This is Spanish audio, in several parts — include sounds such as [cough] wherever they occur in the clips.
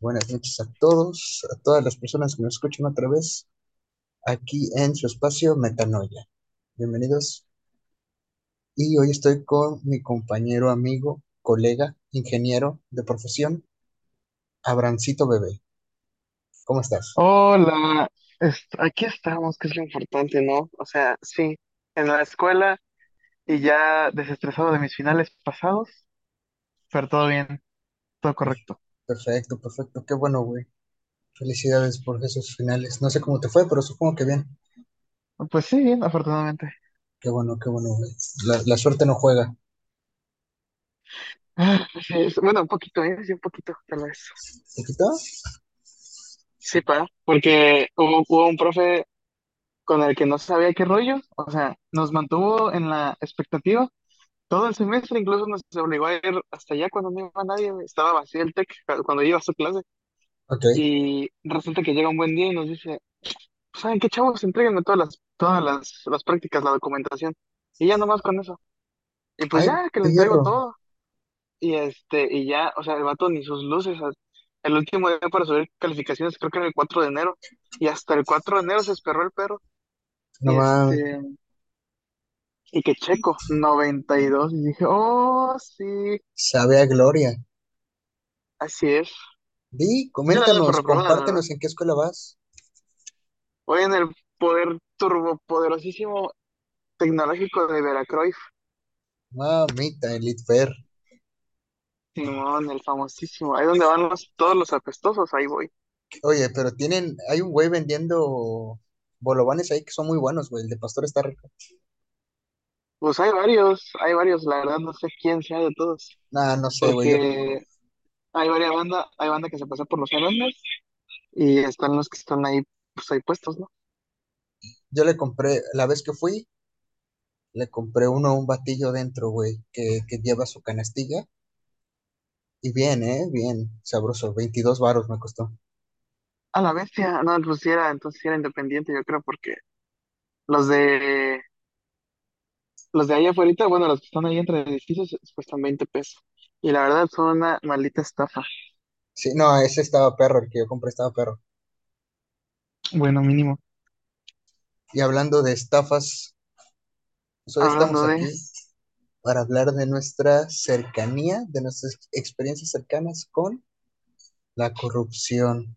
Buenas noches a todos, a todas las personas que nos escuchan otra vez aquí en su espacio Metanoia. Bienvenidos. Y hoy estoy con mi compañero, amigo, colega, ingeniero de profesión, Abrancito Bebé. ¿Cómo estás? Hola, aquí estamos, que es lo importante, ¿no? O sea, sí, en la escuela y ya desestresado de mis finales pasados, pero todo bien, todo correcto. Perfecto, perfecto. Qué bueno, güey. Felicidades por esos finales. No sé cómo te fue, pero supongo que bien. Pues sí, bien, afortunadamente. Qué bueno, qué bueno, güey. La, la suerte no juega. Ah, sí, es- bueno, un poquito, ¿eh? Sí, un poquito, tal vez. ¿Te quitó? Sí, pa, porque hubo, hubo un profe con el que no sabía qué rollo, o sea, nos mantuvo en la expectativa todo el semestre, incluso nos obligó a ir hasta allá cuando no iba nadie, estaba vacío el TEC cuando iba a su clase. Ok. Y resulta que llega un buen día y nos dice, ¿saben qué, chavos? Entréguenme todas las, todas las, las prácticas, la documentación. Y ya nomás con eso. Y pues Ay, ya, que le entrego perro. todo. Y este, y ya, o sea, el vato ni sus luces. o- El último día para subir calificaciones creo que era el 4 de enero. Y hasta el 4 de enero se esperó el perro. No Y mames. este, y que checo, 92. Y dos. Y dije, oh, sí, Sabe a gloria. así es. Di, coméntanos, compártenos en qué escuela vas. Voy en el poder turbopoderosísimo tecnológico de Veracruz. Mamita, Elite Fair. Simón, el famosísimo. Ahí donde van los, todos los apestosos, ahí voy. Oye, pero tienen, hay un güey vendiendo bolovanes ahí que son muy buenos, güey. El de Pastor está rico. Pues hay varios, hay varios, la verdad no sé quién sea de todos, Nah, no sé, güey. Porque hay varias bandas, hay banda que se pasa por los salones y están los que están ahí, pues ahí puestos, ¿no? yo le compré, la vez que fui, le compré uno, un batillo dentro, güey, que, que lleva su canastilla. Y bien, ¿eh? Bien, sabroso. 22 varos me costó. A la bestia, no, pues sí era, entonces sí era independiente, yo creo, porque los de, los de ahí afuera, bueno, los que están ahí entre edificios cuestan 20 pesos. Y la verdad son una maldita estafa. Sí, no, ese estaba perro, el que yo compré estaba perro. Bueno, mínimo. Y hablando de estafas, pues hoy estamos Hablando de, aquí para hablar de nuestra cercanía, de nuestras experiencias cercanas con la corrupción.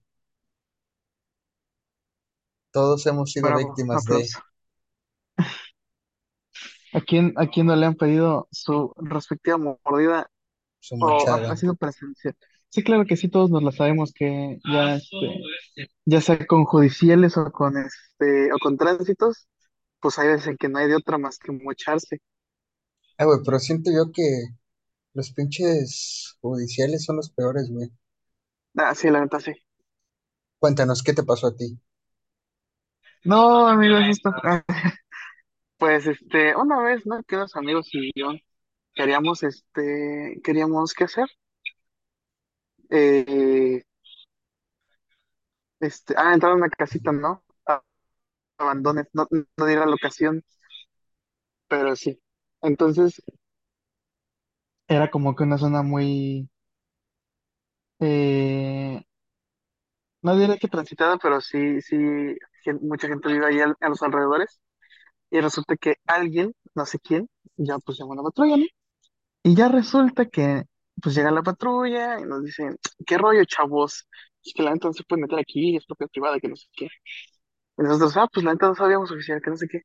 Todos hemos sido bravo, víctimas de aplauso. ¿A quién, a quién no le han pedido su respectiva mordida su o ha, sido presencial? Sí, claro que sí, todos nos la sabemos que ya, este, ya sea con judiciales o con este, o con tránsitos, pues hay veces en que no hay de otra más que mocharse. Ah, güey, pero siento yo que los pinches judiciales son los peores, güey. Ah, sí, la neta sí. Cuéntanos, ¿qué te pasó a ti? No, amigos, esto, ah, pues este, una vez, ¿no? Que unos amigos y yo queríamos, este, queríamos, ¿qué hacer? Eh, este, ah, entrar a una casita, ¿no? Ah, abandones, no, no locación, pero sí. Entonces, era como que una zona muy, eh, no diré que transitada, pero sí, sí, mucha gente vive ahí a los alrededores. Y resulta que alguien, no sé quién, ya pues llamó a la patrulla, ¿no? Y ya resulta que pues llega la patrulla y nos dicen, ¿qué rollo, chavos? Es que la neta no se puede meter aquí, es propiedad privada, que no sé qué. Y nosotros, ah, pues la neta no sabíamos oficial, que no sé qué.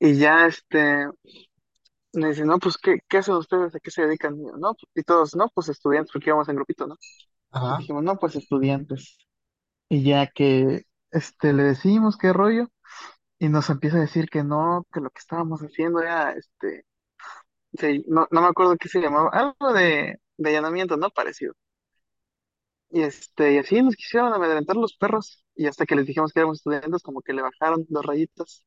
Y ya este, me dicen, no, pues ¿qué, qué hacen ustedes? ¿A qué se dedican? Y yo, no, y todos, no, pues estudiantes, porque íbamos en grupito, ¿no? Y Ajá, dijimos, no, pues estudiantes. Y ya que este, le decimos qué rollo, y nos empieza a decir que no, que lo que estábamos haciendo era, este, no, no me acuerdo qué se llamaba, algo de, de allanamiento, ¿no? Parecido. Y este, y así nos quisieron amedrentar los perros, y hasta que les dijimos que éramos estudiantes, como que le bajaron dos rayitas,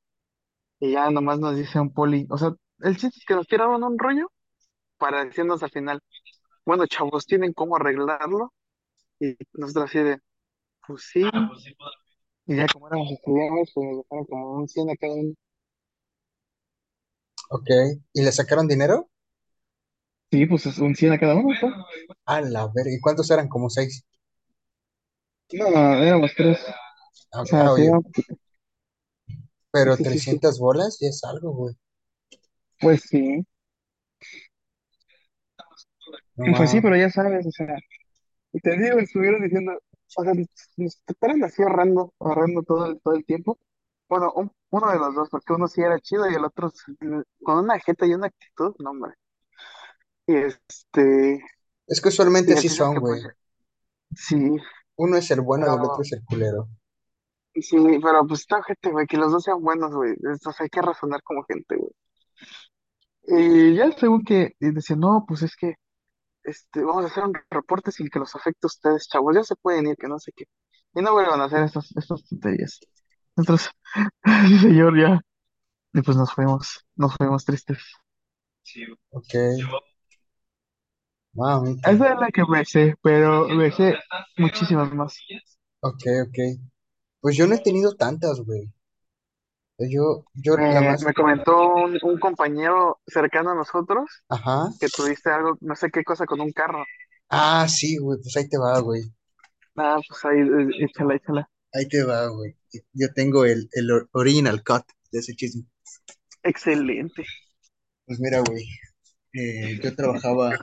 y ya nomás nos dice un poli, o sea, el chiste es que nos tiraron un rollo para decirnos al final, bueno, chavos, ¿tienen cómo arreglarlo? Y nosotros así de, pues sí, y ya como éramos estudiantes, pues nos dejaron como un 100 a cada uno. ok. ¿Y le sacaron dinero? Sí, pues es un 100 a cada uno, pues. A la verga. ¿Y cuántos eran? Como seis. No, no, éramos tres. Ah, O sea, Ah, sí, oye. Sí, pero sí, sí, sí. 300 bolas ya es algo, güey. Pues sí. No Pues sí, pero ya sabes, o sea, y te digo, estuvieron diciendo, o sea, nos estaban así ahorrando, ahorrando todo el, todo el tiempo. Bueno, un- uno de los dos, porque uno sí era chido y el otro con una jeta y una actitud, no, hombre. Y este, Es que usualmente el chiste es son, que pues güey. sí, Uno es el bueno y el otro pero es el culero. sí, pero pues está gente, güey, que los dos sean buenos, güey. Entonces hay que razonar como gente, güey. Y ya según que y decía, no, pues es que este, vamos a hacer un reporte sin que los afecte a ustedes, chavos, ya se pueden ir, que no sé qué. Y no vuelvan a hacer estas, estas tonterías. Entonces, [laughs] sí, señor, ya. Y pues nos fuimos, nos fuimos tristes. Ok. Mamita. Esa es la que me sé, pero me sé muchísimas más. Ok, ok. Pues yo no he tenido tantas, güey. Yo, yo la Me, más. me comentó un, un compañero cercano a nosotros Ajá. que tuviste algo, no sé qué cosa con un carro. Ah, sí, güey. Pues ahí te va, güey. Ah, pues ahí, eh, échala, échala. Ahí te va, güey. Yo tengo el, el or- original cut de ese chisme. Excelente. Pues mira, güey. eh, yo trabajaba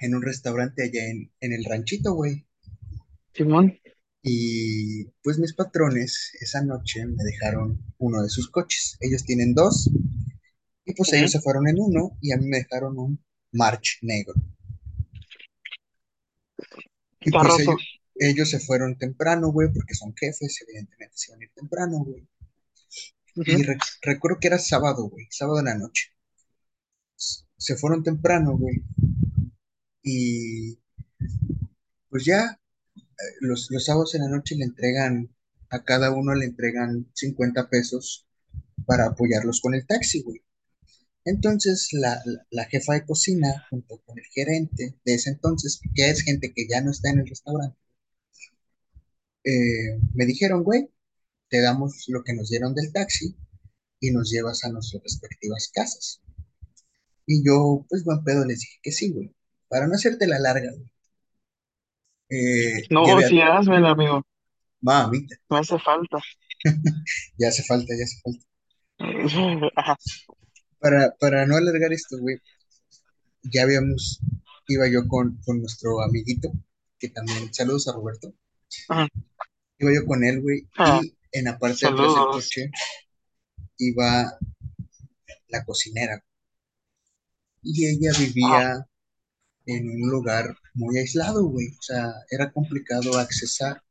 en un restaurante allá en, en el ranchito, güey. Simón. Y pues mis patrones esa noche me dejaron uno de sus coches. Ellos tienen dos y pues ellos se fueron en uno y a mí me dejaron un March negro. Y pues ellos, ellos se fueron temprano, güey, porque son jefes, evidentemente se iban a ir temprano, güey. Y re- recuerdo que era sábado, güey, sábado en la noche. Se fueron temprano, güey. Y pues ya, los, los sábados en la noche le entregan, a cada uno le entregan 50 pesos para apoyarlos con el taxi, güey. Entonces, la, la, jefa de cocina, junto con el gerente de ese entonces, que es gente que ya no está en el restaurante, eh, me dijeron, güey, te damos lo que nos dieron del taxi y nos llevas a nuestras respectivas casas. Y yo, pues, buen pedo, les dije que sí, güey. Para no hacerte la larga, güey. Eh, No, sí, házmela, amigo. mamita, Me hace falta. [laughs] ya hace falta, ya hace falta. [laughs] Para, para no alargar esto, güey, ya habíamos, iba yo con, con nuestro amiguito, que también, saludos a Roberto, Ajá. iba yo con él, güey, Ah, y en la parte de atrás del coche iba la cocinera, y ella vivía en un lugar muy aislado, güey, o sea, era complicado accesar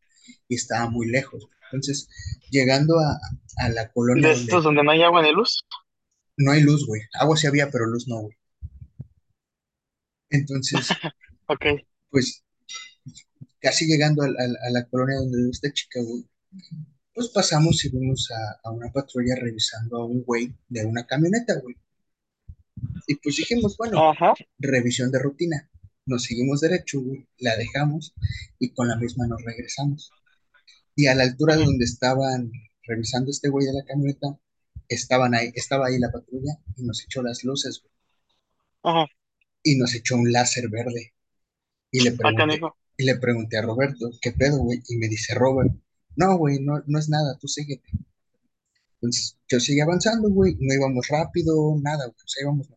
y estaba muy lejos. Entonces, llegando a, a la colonia De estos donde donde no hay agua ni luz. no hay luz, güey, agua sí había, pero luz no, güey. Entonces, [laughs] Ok. pues, casi llegando a, a- a la colonia donde vive esta chica, güey, pues pasamos y vimos a, a una patrulla revisando a un güey de una camioneta, güey. Y pues dijimos, bueno, Ajá. revisión de rutina. Nos seguimos derecho, güey, la dejamos y con la misma nos regresamos. Y a la altura de donde estaban revisando este güey de la camioneta, estaban ahí, estaba ahí la patrulla y nos echó las luces, güey, Ajá. y nos echó un láser verde. Y le Acá, pregunté, Nico. y le pregunté a Roberto, ¿qué pedo, güey? Y me dice Robert, no, güey, no, no es nada, tú síguete. Entonces, yo seguí avanzando, güey, no íbamos rápido, nada, güey, o sea, íbamos.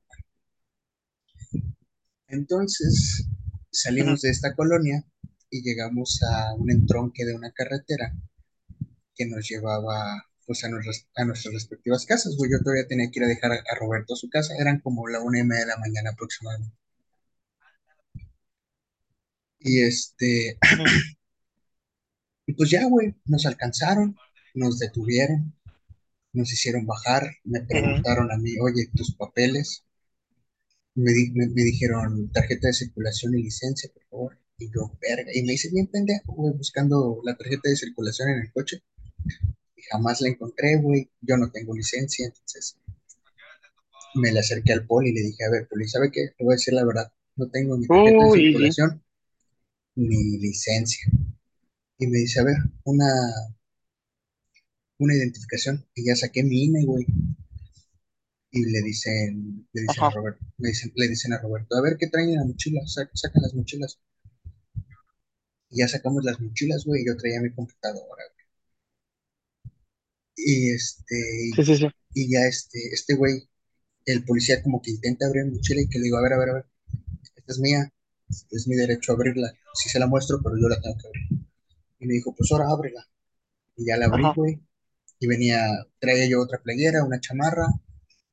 Entonces, salimos de esta colonia y llegamos a un entronque de una carretera que nos llevaba pues a, nuestras, a nuestras respectivas casas. Yo todavía tenía que ir a dejar a, a Roberto a su casa, eran como la una y media de la mañana aproximadamente. Y este, pues ya, güey, nos alcanzaron, nos detuvieron, nos hicieron bajar, me preguntaron a mí, oye, tus papeles, me, di- me, me dijeron tarjeta de circulación y licencia, por favor. Y yo, verga, y me hice bien pendejo, güey, buscando la tarjeta de circulación en el coche. Y jamás la encontré, güey. Yo no tengo licencia, entonces me le acerqué al poli y le dije, a ver, poli, ¿sabe qué? Le voy a decir la verdad. No tengo ni tarjeta de circulación ni licencia. Y me dice, a ver, una, una identificación. Y ya saqué mi INE, güey. Y le dicen, le dicen a. Roberto, le dicen, le dicen a Roberto, a ver qué traen en la mochila, Sa- sacan las mochilas. Y ya sacamos las mochilas, güey, yo traía mi computadora. Y este, Sí, sí, sí. y ya este, este güey, el policía como que intenta abrir mi mochila y que le digo, a ver, a ver, a ver, esta es mía, es mi derecho a abrirla. Sí se la muestro, pero yo la tengo que abrir. Y me dijo, pues ahora ábrela. Y ya la abrí, güey. Y venía, traía yo otra playera, una chamarra,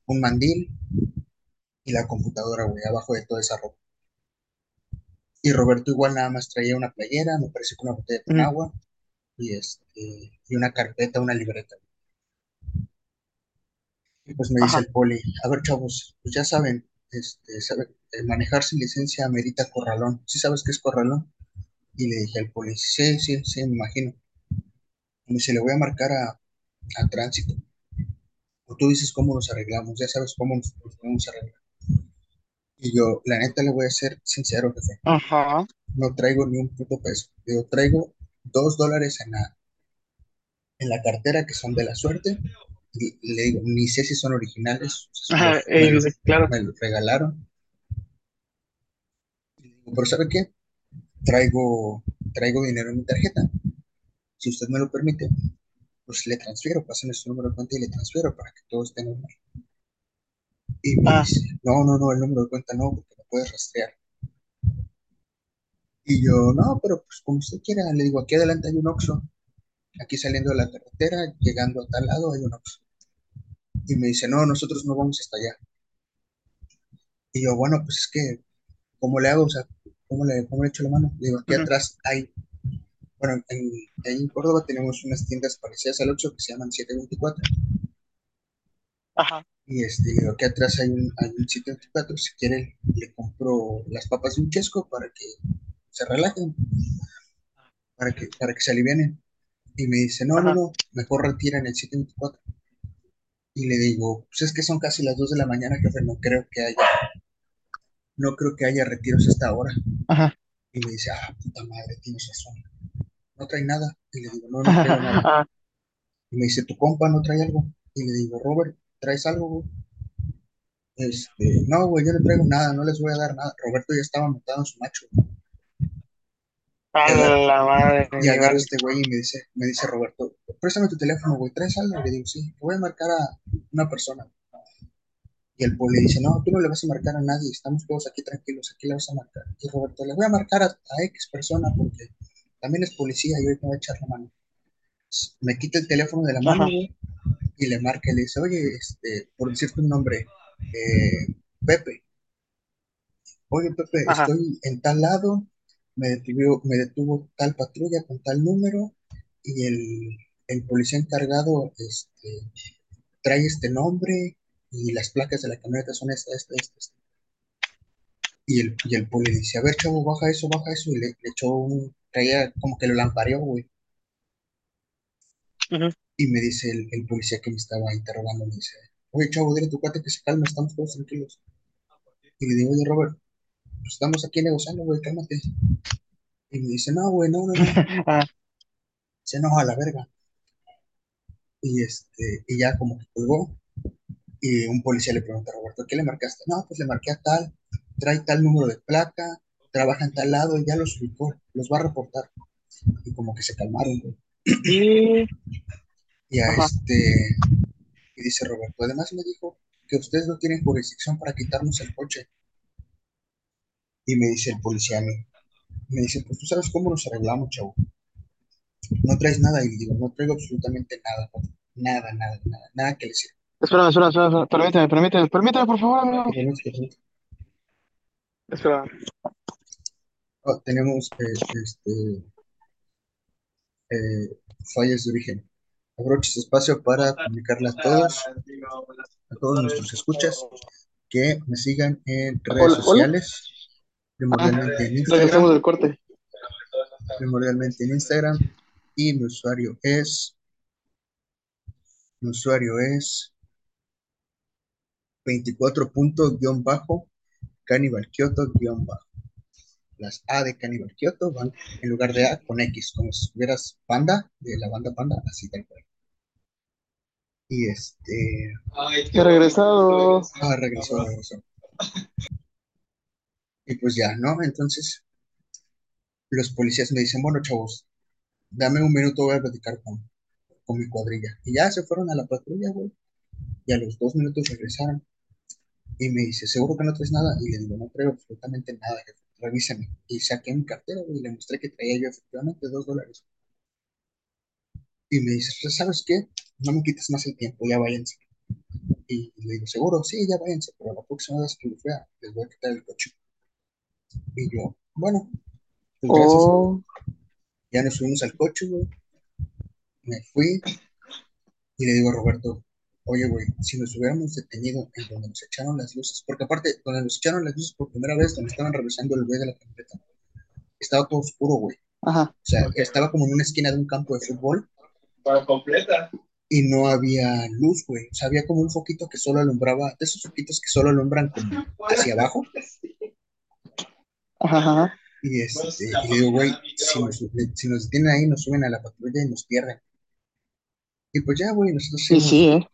un mandil y la computadora, güey, abajo de toda esa ropa. Y Roberto igual nada más traía una playera, me parece que una botella con ujú, agua y, este, y una carpeta, una libreta. Y pues me dice el poli, a ver chavos, pues ya saben, este, sabe, eh, manejar sin licencia amerita corralón. ¿Sí sabes qué es corralón? Y le dije al poli, sí, sí, sí, me imagino. Y me dice, le voy a marcar a, a tránsito. O tú dices cómo nos arreglamos, ya sabes cómo nos, nos podemos arreglar. Y yo, la neta, le voy a ser sincero, jefe. Ajá. No traigo ni un puto peso. Yo traigo dos dólares en la, en la cartera que son de la suerte. Y le digo, ni sé si son originales, Ajá. los, me, eh, claro. me los regalaron. Y le digo, pero ¿sabe qué? Traigo, traigo dinero en mi tarjeta. Si usted me lo permite, pues le transfiero, pásame su número de cuenta y le transfiero para que todo esté normal. Y me Ah, dice, no, no, no, el número de cuenta no, porque me puedes rastrear. Y yo, no, pero pues como usted quiera, le digo, aquí adelante hay un Oxxo, aquí saliendo de la carretera, llegando a tal lado hay un Oxxo. Y me dice, no, nosotros no vamos hasta allá. Y yo, bueno, pues es que, ¿cómo le hago? O sea, ¿cómo le, cómo le echo la mano? Le digo, aquí atrás hay, bueno, en, en Córdoba tenemos unas tiendas parecidas al Oxxo que se llaman 724. Ajá. Y este, le digo, atrás hay un, hay un 724, si quiere le compro las papas de un chesco para que se relajen, para que, para que se alivianen. Y me dice, no, no, Ajá. no, mejor retiran el 724. Y le digo, pues es que son casi las 2 de la mañana, jefe, no creo que haya, no creo que haya retiros a esta hora. Ajá. Y me dice, ah, puta madre, tienes razón. No trae nada. Y le digo, no, no traigo nada. Y me dice, tu compa no trae algo. Y le digo, Robert, ¿traes algo, güey? Este, no, güey, yo no traigo nada, no les voy a dar nada. Roberto ya estaba montado en su macho. A la madre, y vale. este güey y me dice, me dice Roberto, préstame tu teléfono, güey, ¿traes algo? Y le digo, sí, voy a marcar a una persona. Y el poli dice, no, tú no le vas a marcar a nadie, estamos todos aquí tranquilos, aquí le vas a marcar. Y Roberto, le voy a marcar a, a X persona porque también es policía y hoy me va a echar la mano. Me quita el teléfono de la mano, Ajá. y le marca y le dice, oye, este, por decirte un nombre, eh, Pepe, oye, Pepe, Ajá. estoy en tal lado, me detuvo, me detuvo tal patrulla con tal número y el, el policía encargado este, trae este nombre y las placas de la camioneta son esta, esta, esta, esta. Y el, y el poli dice, a ver, chavo, baja eso, baja eso, y le, le echó un, traía como que lo lampareó, güey. ujú. Y me dice el, el policía que me estaba interrogando, me dice, oye, chavo, dile a tu cuate que se calme, estamos todos tranquilos. Y le digo, oye, Robert, pues estamos aquí negociando, güey, cálmate. Y me dice, no, güey, no, no, no. [laughs] Ah, Se enoja a la verga. Y, este, y ya como que colgó. Y un policía le pregunta a Roberto, ¿qué le marcaste? No, pues le marqué a tal, trae tal número de placa, trabaja en tal lado y ya los ubicó, los va a reportar. Y como que se calmaron, güey. y... Y a Ajá. este, y dice Roberto, además me dijo que ustedes no tienen jurisdicción para quitarnos el coche. Y me dice el policía a mí, me dice, pues tú sabes cómo nos arreglamos, chavo. No traes nada. Y digo, no traigo absolutamente nada. Nada, nada, nada, nada que le sirva. Espera, espera, espera. Permíteme, permíteme, permíteme, por favor, amigo. Espera. Oh, tenemos eh, este, eh, fallas de origen. Aprovecho este espacio para comunicarle a todos, a todos nuestros escuchas, que me sigan en redes Hola, hola. sociales, Ah, primordialmente en Instagram, del corte. primordialmente en Instagram, y mi usuario es, mi usuario es 24 punto guion bajo, Cannibal Kyoto guion bajo. Las A de Cannibal Kyoto van en lugar de A con X, como si tuvieras panda, de la banda panda, así tal cual. Y este, He regresado. ah, regresó, regresó. Y pues ya, ¿no? Entonces, los policías me dicen, bueno, chavos, dame un minuto, voy a platicar con, con mi cuadrilla. Y ya se fueron a la patrulla, güey. Y a los dos minutos regresaron. Y me dice, ¿seguro que no traes nada? Y le digo, no traigo absolutamente nada, jefe. Revísame. Y saqué mi cartera, güey, y le mostré que traía yo efectivamente dos dólares. Y me dice, "Pues, ¿sabes qué? No me quites más el tiempo, ya váyanse. Y le digo, ¿seguro? Sí, ya váyanse, pero la próxima vez que los vea, les voy a quitar el coche. Y yo, bueno, pues gracias. Oh, Ya nos subimos al coche, güey. Me fui y le digo a Roberto, oye, güey, si nos hubiéramos detenido en donde nos echaron las luces, porque aparte, donde nos echaron las luces por primera vez, donde estaban revisando el güey de la camioneta, estaba todo oscuro, güey. ajá. O sea, estaba como en una esquina de un campo de fútbol Para completa. y no había luz, güey. O sea, había como un foquito que solo alumbraba, de esos foquitos que solo alumbran como hacia abajo. [laughs] Ajá. Y, este, y digo, güey, si nos, si nos detienen ahí, nos suben a la patrulla y nos pierden. Y pues ya, güey, nosotros Sí, sí, ¿eh?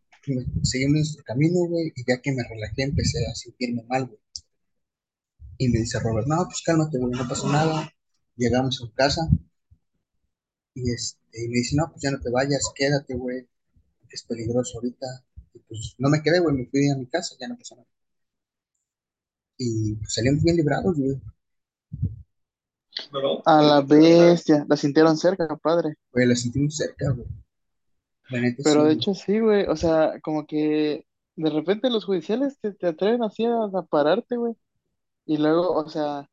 Seguimos nuestro camino, güey, y ya que me relajé, empecé a sentirme mal, güey. Y me dice Robert, no, pues cálmate, güey, no pasa nada. Llegamos a su casa y, este, y me dice, no, pues ya no te vayas, quédate, güey, que es peligroso ahorita. Y pues no me quedé, güey, me fui a mi casa, ya no pasó nada. Y pues salimos bien librados, güey. A la bestia. La sintieron cerca, padre. Güey, la sentimos cerca, güey. La neta Pero de hecho sí, güey. O sea, como que de repente los judiciales te, te atreven así a, a pararte, güey. Y luego, o sea,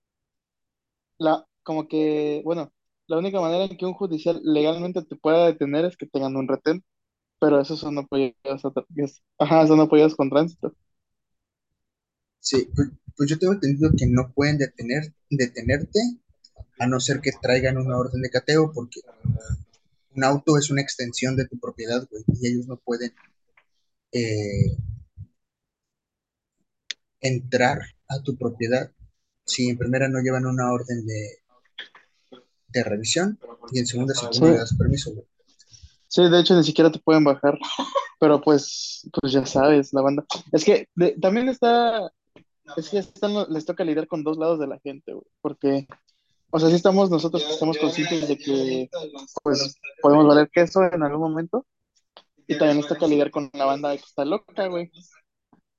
la, como que, bueno, la única manera en que un judicial legalmente te pueda detener es que tengan un retén. Pero eso son apoyados, a- es- ajá, son apoyados con tránsito. Sí, pues, pues yo tengo entendido que no pueden detener, detenerte a no ser que traigan una orden de cateo, porque un auto es una extensión de tu propiedad, güey, y ellos no pueden eh, entrar a tu propiedad si en primera no llevan una orden de, de revisión y en segunda si tú no le das permiso, güey. sí, de hecho ni siquiera te pueden bajar. [laughs] Pero pues, pues ya sabes, la banda. Es que de- también está, es que están, les toca lidiar con dos lados de la gente, güey. Porque, o sea, sí estamos nosotros que estamos conscientes de que, pues, podemos valer queso en algún momento. Y también nos toca lidiar con la banda que está loca, güey.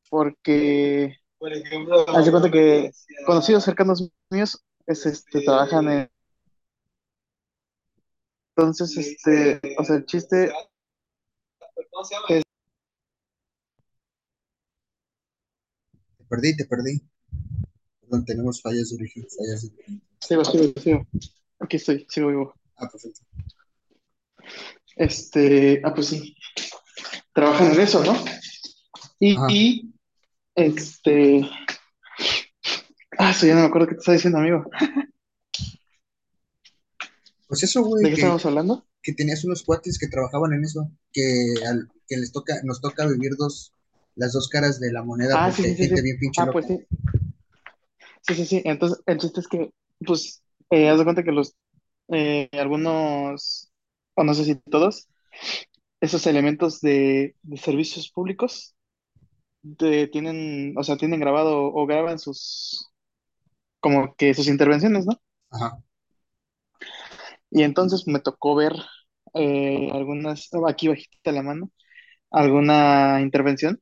Porque, Por ejemplo, haz cuenta que conocidos cercanos míos, es, este, trabajan en, entonces, este, o sea, el chiste es, Te perdí, te perdí. Perdón, tenemos fallas de origen, fallas de... sigo, sigo, sigo. Aquí estoy, sigo vivo. Ah, perfecto. Este, ah, pues sí, trabajan en eso, ¿no? Y, este, ah, eso ya no me acuerdo qué te está diciendo, amigo. Pues eso, ¿De güey, qué que, estábamos hablando? que tenías unos cuates que trabajaban en eso, que, al, que les toca, nos toca vivir dos, las dos caras de la moneda Ah, porque sí, sí, sí, gente sí. bien pinche Ah, loca. pues sí. Sí, sí, sí. Entonces, el chiste es que, pues, eh, haz de cuenta que los, eh, algunos, o no sé si todos, esos elementos de, de servicios públicos de- tienen, o sea, tienen grabado o graban sus, como que sus intervenciones, ¿no? Ajá, Y entonces me tocó ver eh, algunas, aquí bajita la mano, alguna intervención,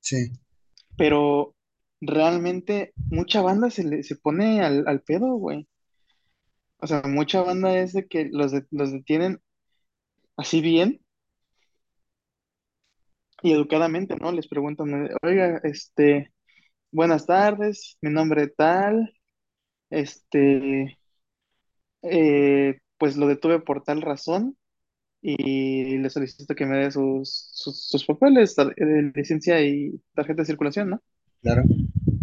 sí, pero realmente mucha banda se, le, se pone al, al pedo, güey. O sea, mucha banda es de que los, de- los detienen así bien y educadamente, ¿no? Les preguntan, oiga, este, buenas tardes, mi nombre tal, este, eh, pues lo detuve por tal razón y le solicito que me dé sus, sus, papeles, eh, licencia y tarjeta de circulación, ¿no? Claro,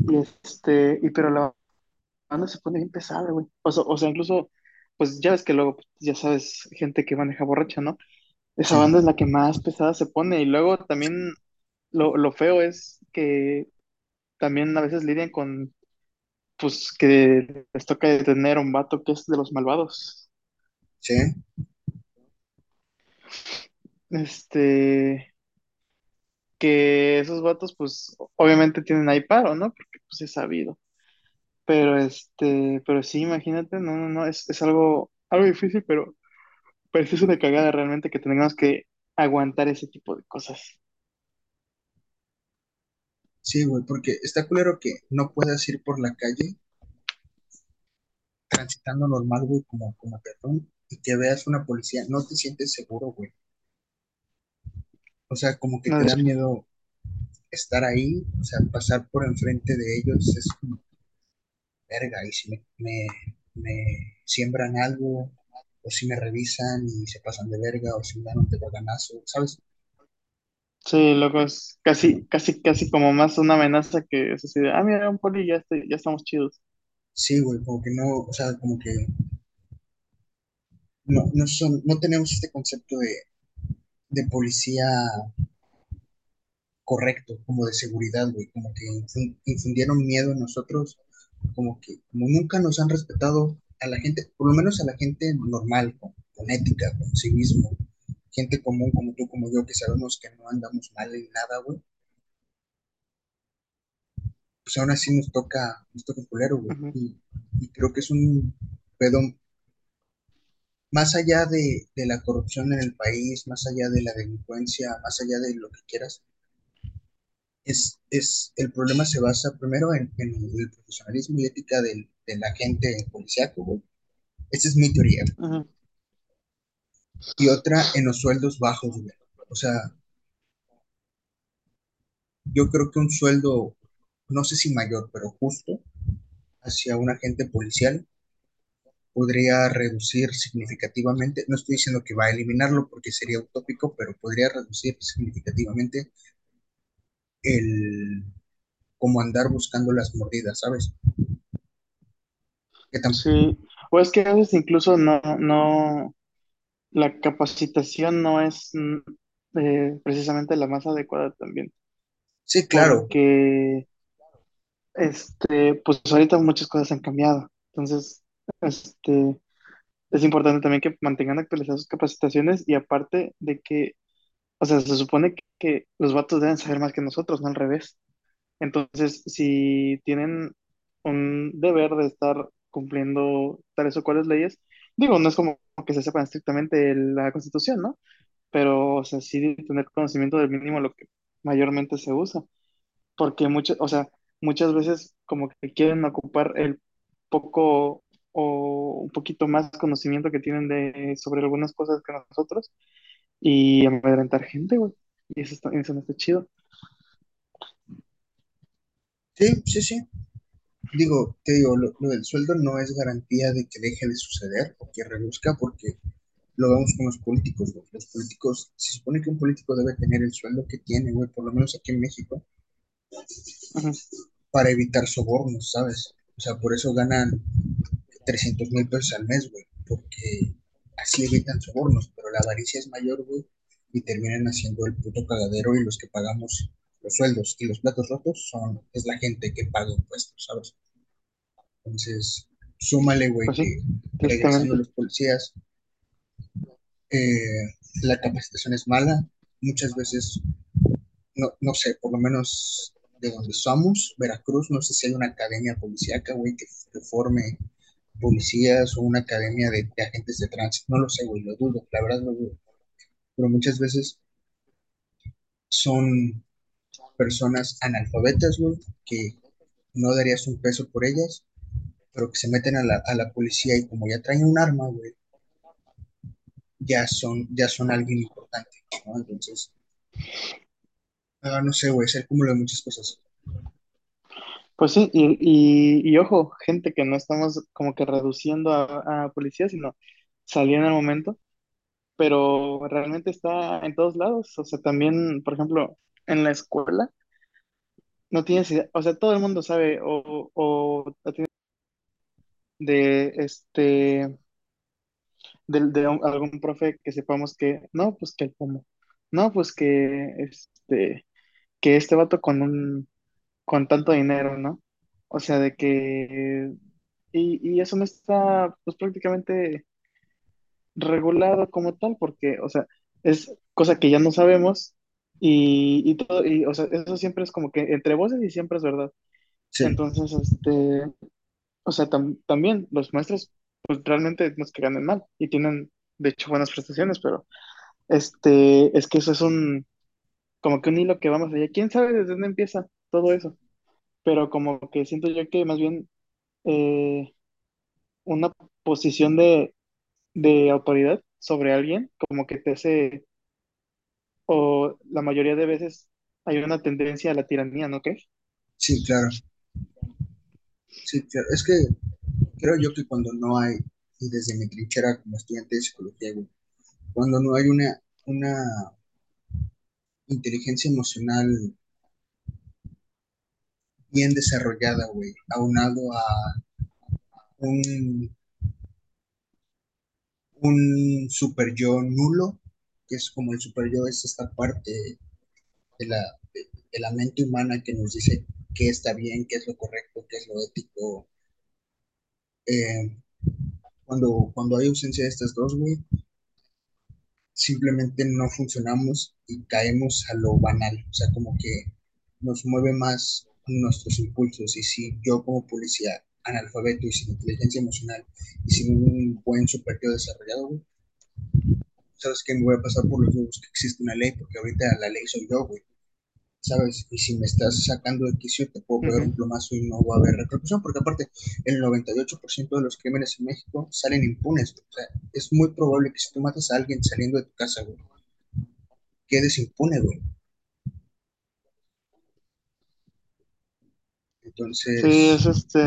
Y este, y pero la banda se pone bien pesada, güey. O sea, o sea, incluso, pues ya ves que luego, pues, ya sabes, gente que maneja borracha, ¿no? Esa sí, banda es la que más pesada se pone. Y luego también lo, lo feo es que también a veces lidian con, pues, que les toca detener a un vato que es de los malvados. sí, este, que esos vatos, pues, obviamente tienen ahí paro, ¿no? Porque, pues, es sabido. Pero, este, pero sí, imagínate, no, no, no, es, es algo, algo difícil, pero, pero es una cagada realmente que tengamos que aguantar ese tipo de cosas. Sí, güey, porque está culero que no puedas ir por la calle transitando normal, güey, como, como peatón, y que veas una policía, no te sientes seguro, güey. O sea, como que te da miedo estar ahí, o sea, pasar por enfrente de ellos es como, verga, y si me, me, me siembran algo, o si me revisan y se pasan de verga, o si me dan un ganazo, ¿sabes? sí, loco, es casi, casi, casi como más una amenaza que es así de, ah, mira, un poli, ya, estoy- ya estamos chidos. Sí, güey, como que no, o sea, como que no, no son, no tenemos este concepto de, de policía correcto, como de seguridad, güey, como que infun- infundieron miedo en nosotros, como que como nunca nos han respetado a la gente, por lo menos a la gente normal, con, con ética, con civismo, gente común como tú, como yo, que sabemos que no andamos mal en nada, güey, pues aún así nos toca, nos toca culero, güey, y, y creo que es un pedo más allá de, de la corrupción en el país, más allá de la delincuencia, más allá de lo que quieras, es, es, el problema se basa primero en, en el profesionalismo y ética del, del agente policíaco, güey. Esa es mi teoría. Y otra en los sueldos bajos, güey. O sea, yo creo que un sueldo, no sé si mayor, pero justo, hacia un agente policial podría reducir significativamente, no estoy diciendo que va a eliminarlo porque sería utópico, pero podría reducir significativamente el como andar buscando las mordidas, ¿sabes? Que Sí, o es que a veces incluso no, no, la capacitación no es mm, eh, precisamente la más adecuada también, sí, claro, porque este, pues ahorita muchas cosas han cambiado. Entonces, este, es importante también que mantengan actualizadas sus capacitaciones y aparte de que, o sea, se supone que, los vatos deben saber más que nosotros, no al revés. Entonces, si tienen un deber de estar cumpliendo tales o cuales leyes, digo, no es como que se sepan estrictamente la Constitución, ¿no? Pero, o sea, sí tener conocimiento del mínimo lo que mayormente se usa, porque muchas, o sea, muchas veces como que quieren ocupar el poco o un poquito más conocimiento que tienen de sobre algunas cosas que nosotros y amedrentar gente, güey. Y eso, está, eso no está chido. sí, sí, sí. Digo, te digo, lo, lo del sueldo no es garantía de que deje de suceder o que reduzca, porque lo vemos con los políticos, güey. Los políticos, se supone que un político debe tener el sueldo que tiene, güey, por lo menos aquí en México, para evitar sobornos, ¿sabes? O sea, por eso ganan trescientos mil pesos al mes, güey, porque así evitan sobornos, pero la avaricia es mayor, güey, y terminan haciendo el puto cagadero y los que pagamos los sueldos y los platos rotos son, es la gente que paga impuestos, ¿sabes? Entonces, súmale, güey, Pues sí, que regresando a los policías, eh, la capacitación es mala, muchas veces, no, no sé, por lo menos de donde somos, Veracruz, no sé si hay una academia policíaca, güey, que, que forme policías o una academia de, agentes de tránsito. No lo sé, güey, lo dudo, la verdad lo dudo. Pero muchas veces son personas analfabetas, güey, que no darías un peso por ellas, pero que se meten a la, a la policía y como ya traen un arma, güey, ya son, ya son alguien importante, ¿no? Entonces, ah, no sé, güey, es el cúmulo de muchas cosas. Pues sí, y, y, y ojo, gente que no estamos como que reduciendo a, a policías, sino salió en el momento, pero realmente está en todos lados. O sea, también, por ejemplo, en la escuela, no tienes idea, o sea, todo el mundo sabe o, o de este, de un- algún profe que sepamos que, no, pues que el pomo, no, pues que este, que este vato con un, con tanto dinero, ¿no? O sea, de que Y, y eso no está, pues, prácticamente regulado como tal, porque, o sea, es cosa que ya no sabemos y, y todo, y, o sea, eso siempre es como que entre voces y siempre es verdad. Sí, Entonces, este, o sea, tam- también los maestros, pues realmente no es que ganen mal y tienen, de hecho, buenas prestaciones, pero este, es que eso es un, como que un hilo que vamos allá. ¿Quién sabe desde dónde empieza todo eso? Pero como que siento yo que más bien eh, una posición de, de autoridad sobre alguien, como que te hace, o la mayoría de veces hay una tendencia a la tiranía, ¿no crees? sí, claro. Sí, claro. Es que creo yo que cuando no hay, y desde mi trinchera como estudiante de psicología, cuando no hay una, una inteligencia emocional bien desarrollada, güey, aunado a un, super yo nulo, que es como el super yo, es esta parte de la, de la mente humana que nos dice qué está bien, qué es lo correcto, qué es lo ético. Eh, cuando, cuando hay ausencia de estas dos, güey, simplemente no funcionamos y caemos a lo banal, o sea, como que nos mueve más nuestros impulsos y si yo como policía analfabeto y sin inteligencia emocional y sin un buen superior desarrollado, güey, sabes que me voy a pasar por los huevos que existe una ley, porque ahorita la ley soy yo, güey, ¿sabes? Y si me estás sacando de quicio, te puedo pegar un plomazo y no va a haber repercusión, porque aparte, el 98% de los crímenes en México salen impunes. O sea, es muy probable que si tú matas a alguien saliendo de tu casa, güey, quedes impune, güey. Sí, Entonces, es este,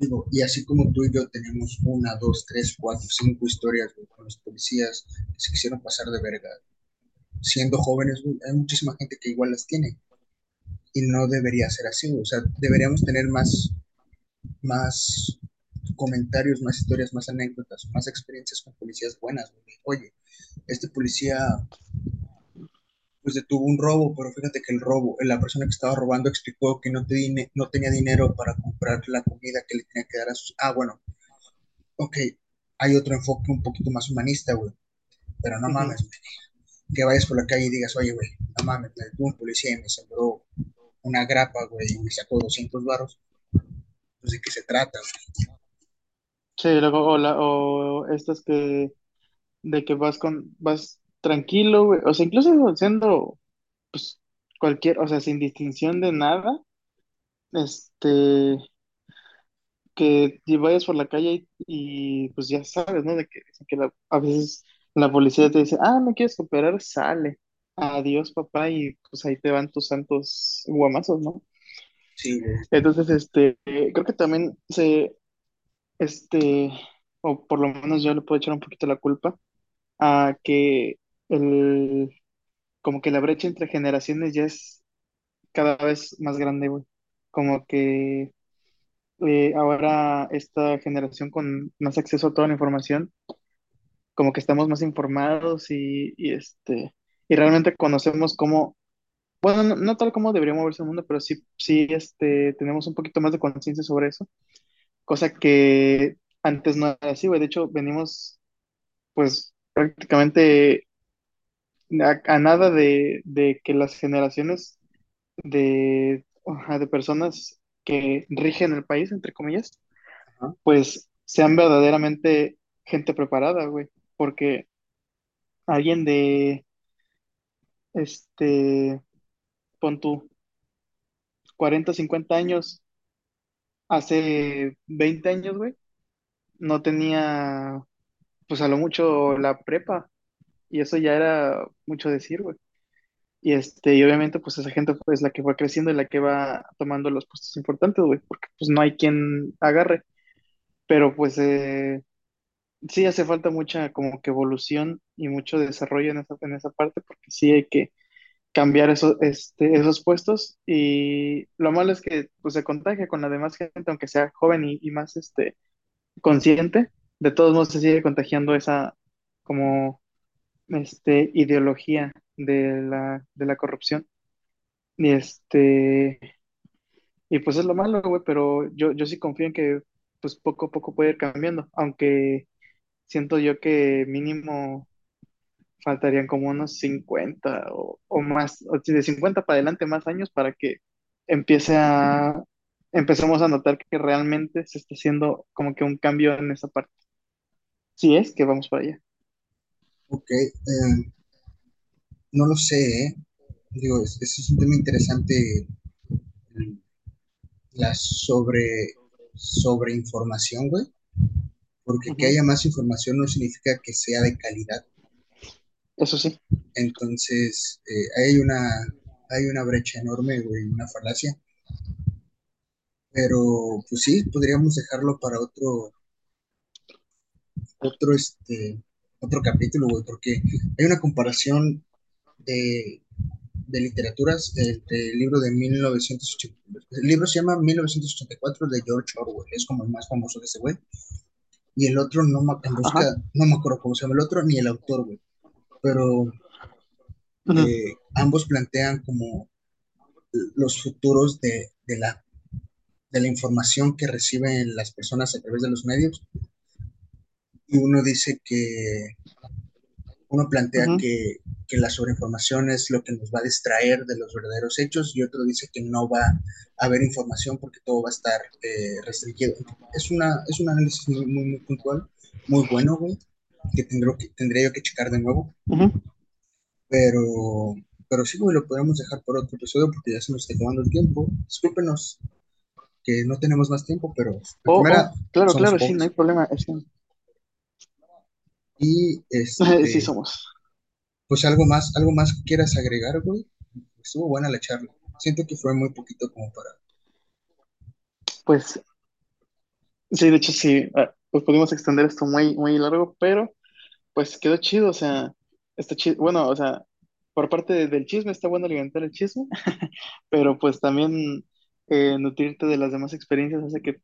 digo, y así como tú y yo tenemos una, dos, tres, cuatro, cinco historias, güey, con los policías que se quisieron pasar de verga, siendo jóvenes, güey, hay muchísima gente que igual las tiene. Y no debería ser así, güey. O sea, deberíamos tener más, más comentarios, más historias, más anécdotas, más experiencias con policías buenas, güey. Oye, este policía pues detuvo un robo, pero fíjate que el robo, la persona que estaba robando explicó que no, te, no tenía dinero para comprar la comida que le tenía que dar a sus... Ah, bueno, ok, hay otro enfoque un poquito más humanista, güey, pero no mames, güey, que vayas por la calle y digas, oye, güey, no mames, me detuvo un policía y me sembró una grapa, güey, y me sacó 200 barros, pues de qué se trata, güey? Sí, luego, o, la, o estas que, de que vas con, vas tranquilo, güey, o sea, incluso siendo, pues, cualquier, o sea, sin distinción de nada, este, que y vayas por la calle y, y, pues ya sabes, ¿no? De que, que la- a veces la policía te dice, ah, ¿me quieres cooperar? Sale. Adiós, papá, y pues ahí te van tus santos guamazos, ¿no? Sí, güey, Entonces, este, creo que también se, este, o por lo menos yo le puedo echar un poquito la culpa a que el, como que la brecha entre generaciones ya es cada vez más grande, güey. Como que eh, ahora esta generación con más acceso a toda la información, como que estamos más informados y, y, este, y realmente conocemos cómo, bueno, no, tal como debería moverse el mundo, pero sí, sí, este, tenemos un poquito más de conciencia sobre eso, cosa que antes no era así, güey. De hecho, venimos, pues, prácticamente a, a nada de, de que las generaciones de, de personas que rigen el país, entre comillas, ajá, pues sean verdaderamente gente preparada, güey. Porque alguien de, este, pon tú, 40 50 años, hace 20 años, güey, no tenía, pues a lo mucho la prepa. Y eso ya era mucho decir, güey. Y este, y obviamente, pues esa gente pues la que va creciendo y la que va tomando los puestos importantes, güey, porque pues no hay quien agarre. Pero pues eh, sí hace falta mucha como que evolución y mucho desarrollo en esa, en esa parte, porque sí hay que cambiar eso, este, esos puestos. Y lo malo es que pues se contagia con la demás gente, aunque sea joven y, y más este, consciente, de todos modos se sigue contagiando esa como este, ideología de la, de la corrupción. Y este, y pues es lo malo, güey, pero yo, yo sí confío en que pues poco a poco puede ir cambiando, aunque siento yo que mínimo faltarían como unos 50 o, o más, o de 50 para adelante más años para que empiece a, empecemos a notar que realmente se está haciendo como que un cambio en esa parte. Si es que vamos para allá. Ok, eh, no lo sé, ¿eh? Digo, es, es un tema interesante la sobre, sobreinformación, güey, porque que haya más información no significa que sea de calidad. Eso sí. Entonces, eh, hay una, hay una brecha enorme, güey, una falacia. Pero, pues sí, podríamos dejarlo para otro, otro, este, otro capítulo, güey, porque hay una comparación de, de literaturas del del libro de 1980. El libro se llama 1984 de George Orwell, es como el más famoso de ese güey. Y el otro, no me, busca, no me acuerdo cómo se llama el otro, ni el autor, güey. Pero eh, ambos plantean como los futuros de, de la, de la información que reciben las personas a través de los medios. Y uno dice que, uno plantea que, que la sobreinformación es lo que nos va a distraer de los verdaderos hechos y otro dice que no va a haber información porque todo va a estar eh, restringido. Es, una, es un análisis muy, muy, muy puntual, muy bueno, güey, que, tendré, que tendría yo que checar de nuevo, pero, pero sí, güey, lo podemos dejar por otro episodio porque ya se nos está acabando el tiempo. Discúlpenos que no tenemos más tiempo, pero Oh, primera oh, claro, claro, sí, no hay problema. Es que Y sí este, somos. pues algo más, algo más que quieras agregar, güey. Estuvo buena la charla. Siento que fue muy poquito como para... Pues sí, de hecho sí, ah, pues pudimos extender esto muy, muy largo, pero pues quedó chido, o sea, está chido. Bueno, o sea, por parte de- del chisme está bueno alimentar el chisme, [laughs] pero pues también eh, nutrirte de las demás experiencias hace que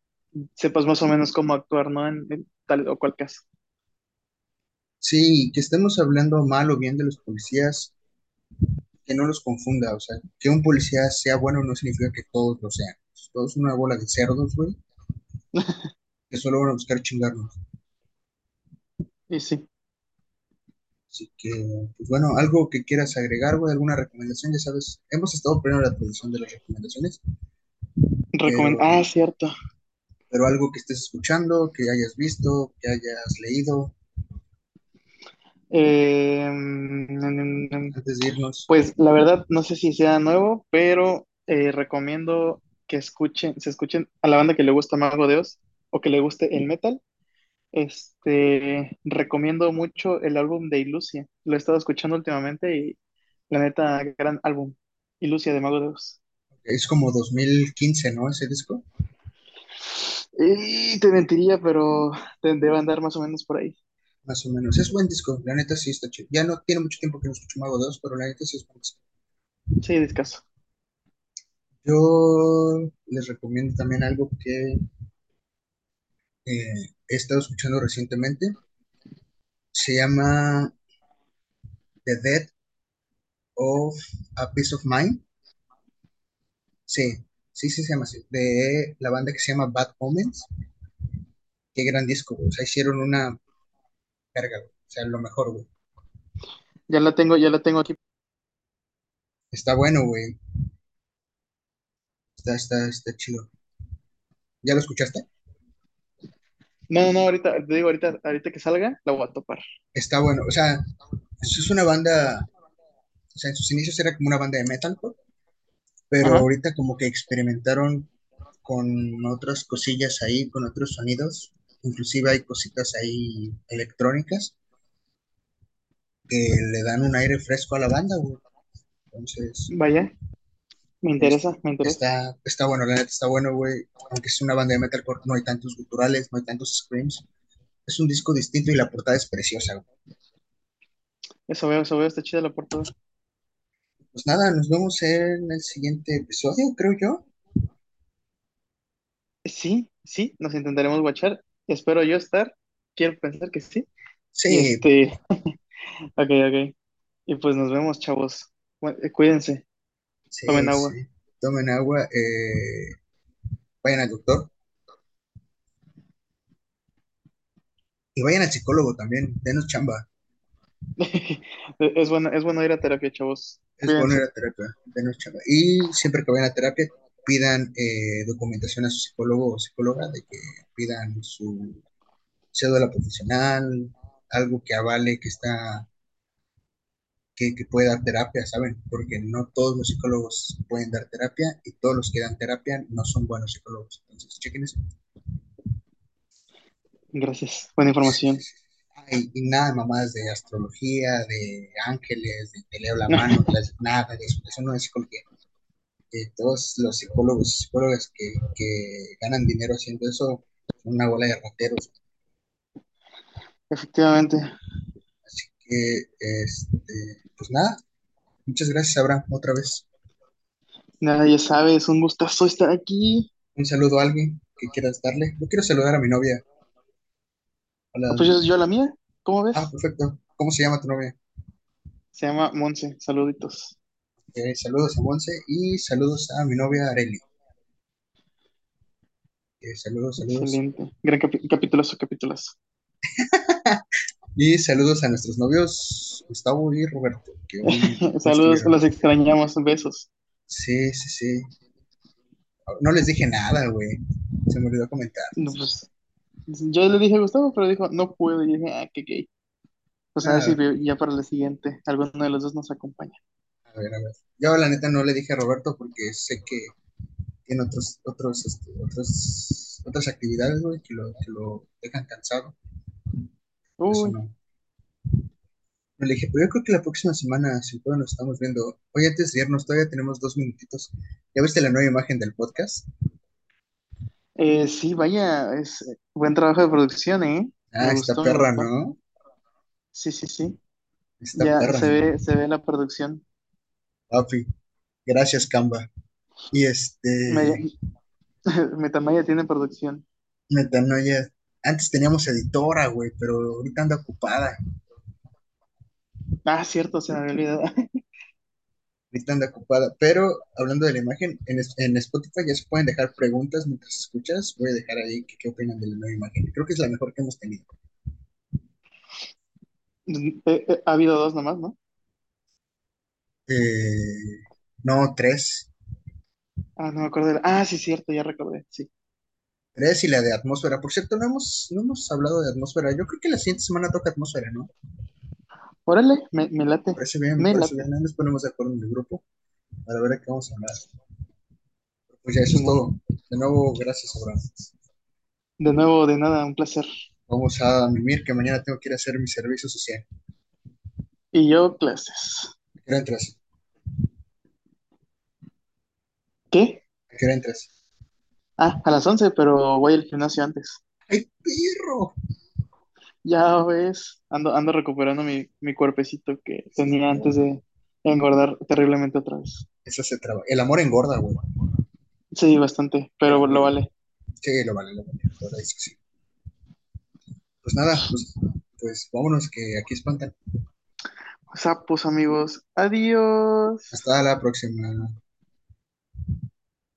sepas más o menos cómo actuar, ¿no? En, en tal o cual caso. Sí, que estemos hablando mal o bien de los policías, que no los confunda. O sea, que un policía sea bueno no significa que todos lo sean. Todos son una bola de cerdos, güey, [laughs] que solo van a buscar chingarnos. Y sí, Así que, pues bueno, algo que quieras agregar, güey, alguna recomendación, ya sabes, hemos estado poniendo la tradición de las recomendaciones, pero, Ah, cierto. pero algo que estés escuchando, que hayas visto, que hayas leído, Eh, antes de irnos. Pues la verdad, no sé si sea nuevo, pero eh, recomiendo que escuchen, se escuchen a la banda que le gusta Mago de Oz o que le guste el metal. Este, recomiendo mucho el álbum de Ilusia. Lo he estado escuchando últimamente y la neta, gran álbum. Ilusia de Mago de Oz. Es como 2015, ¿no? Ese disco, Y te mentiría, pero te debe andar más o menos por ahí. Más o menos. Es buen disco, la neta sí está chido. Ya no tiene mucho tiempo que no escucho Mago de Oz, pero la neta sí es buen disco. Sí, descaso. Yo les recomiendo también algo que eh, he estado escuchando recientemente. Se llama The Death of a Peace of Mind. Sí, sí, sí se llama así. De la banda que se llama Bad Omens. Qué gran disco. O sea, hicieron una verga, güey. O sea, lo mejor, güey. Ya la tengo, ya la tengo aquí. Está bueno, güey. Está, está, está chido. ¿Ya lo escuchaste? No, no, ahorita, te digo, ahorita, ahorita que salga, la voy a topar. Está bueno. O sea, eso es una banda. O sea, en sus inicios era como una banda de metalcore, pero Ajá, ahorita como que experimentaron con otras cosillas ahí, con otros sonidos. Inclusive hay cositas ahí electrónicas que le dan un aire fresco a la banda, güey. Entonces, vaya, me es- interesa, me interesa. está, está bueno, la neta está bueno, güey. Aunque es una banda de metalcore, no hay tantos guturales, no hay tantos screams. Es un disco distinto y la portada es preciosa, güey. Eso veo, eso veo, está chida la portada. Pues nada, nos vemos en el siguiente episodio, creo yo. Sí, sí, nos intentaremos guachar. Espero yo estar. Quiero pensar que sí. Y Sí, este, [laughs] ok, ok. Y pues nos vemos, chavos. Eh, Cuídense, tomen sí, agua. sí. Tomen agua, eh, vayan al doctor. Y vayan al psicólogo también, denos chamba. [laughs] Es bueno, es bueno ir a terapia, chavos. Es bueno ir Cuídense. a terapia, denos chamba. Y siempre que vayan a terapia, pidan eh, documentación a su psicólogo o psicóloga de que pidan su cédula profesional, algo que avale que está, que, que puede dar terapia, ¿saben? Porque no todos los psicólogos pueden dar terapia y todos los que dan terapia no son buenos psicólogos. Entonces, chequen eso. Gracias. Buena información. Ay, y nada, mamás de astrología, de ángeles, de te leo la mano, de las- nada de eso. Eso no es psicología. Eh, todos los psicólogos y psicólogas que, que ganan dinero haciendo eso son una bola de rateros. Efectivamente. Así que, este, pues nada, muchas gracias, Abraham, otra vez. Nada, ya sabes, un gustazo estar aquí. Un saludo a alguien que quieras darle. Yo quiero saludar a mi novia. Hola. Pues yo, yo la mía, ¿cómo ves? Ah, perfecto. ¿Cómo se llama tu novia? Se llama Monse. Saluditos. Eh, saludos a Monse y saludos a mi novia Areli. Eh, saludos, saludos. Excelente. Gran capi capitulazo, capitulazo. [laughs] Y saludos a nuestros novios Gustavo y Roberto, que [laughs] Saludos, los extrañamos. Besos. Sí, sí, sí. No les dije nada, güey. Se me olvidó comentar. No, pues, yo le dije a Gustavo, pero dijo, no puedo. Y dije, ah, qué gay. Pues a ver si ya para la siguiente, alguno de los dos nos acompaña. A ver, a ver. Yo la neta no le dije a Roberto porque sé que tiene otros, otros, este, otros, otras actividades, güey, que lo, que lo dejan cansado. Por eso no. No le dije, pero yo creo que la próxima semana, si puedo, nos estamos viendo. Oye, antes de irnos, todavía tenemos dos minutitos. ¿Ya viste la nueva imagen del podcast? eh, sí, vaya, es eh, buen trabajo de producción, ¿eh? Ah, Me gustó, me perra. ¿no? Sí, sí, sí. Está Ya perra, se ¿no? ve, se ve la producción. Papi, gracias, Canva. Y Maya- este, [laughs] Metamaya tiene producción. Metanoia, antes teníamos editora, güey, pero ahorita anda ocupada. Ah, cierto, se me había olvidado. [laughs] Ahorita anda ocupada. Pero hablando de la imagen, en, en Spotify ya se pueden dejar preguntas mientras escuchas. Voy a dejar ahí que, qué opinan de la nueva imagen. Creo que es la mejor que hemos tenido. Eh, eh, ha habido dos nomás, ¿no? Eh, no, tres. Ah, no me acuerdo. de la- Ah, sí, cierto, ya recordé. Sí. Tres y la de atmósfera. Por cierto, no hemos, no hemos hablado de atmósfera. Yo creo que la siguiente semana toca atmósfera, ¿no? Órale, me, me late. Me parece bien, me Me parece late. bien. Ahí nos ponemos de acuerdo en el grupo para ver de qué vamos a hablar. Pues ya, eso es Simón. todo. De nuevo, gracias, Abraham. De nuevo, de nada, un placer. Vamos a mimir que mañana tengo que ir a hacer mi servicio social. Y yo, clases. ¿A qué entras? ¿Qué? ¿A qué hora entras? Ah, a las 11, pero voy al gimnasio antes. ¡Ay, perro! Ya ves, ando, ando recuperando mi, mi cuerpecito que tenía antes de engordar terriblemente otra vez. Eso se traba. El amor engorda, güey. Sí, bastante, pero lo vale. Sí, lo vale, lo vale. Que sí. Pues nada, pues, pues vámonos que aquí espantan. Sapos, amigos. Adiós. Hasta la próxima.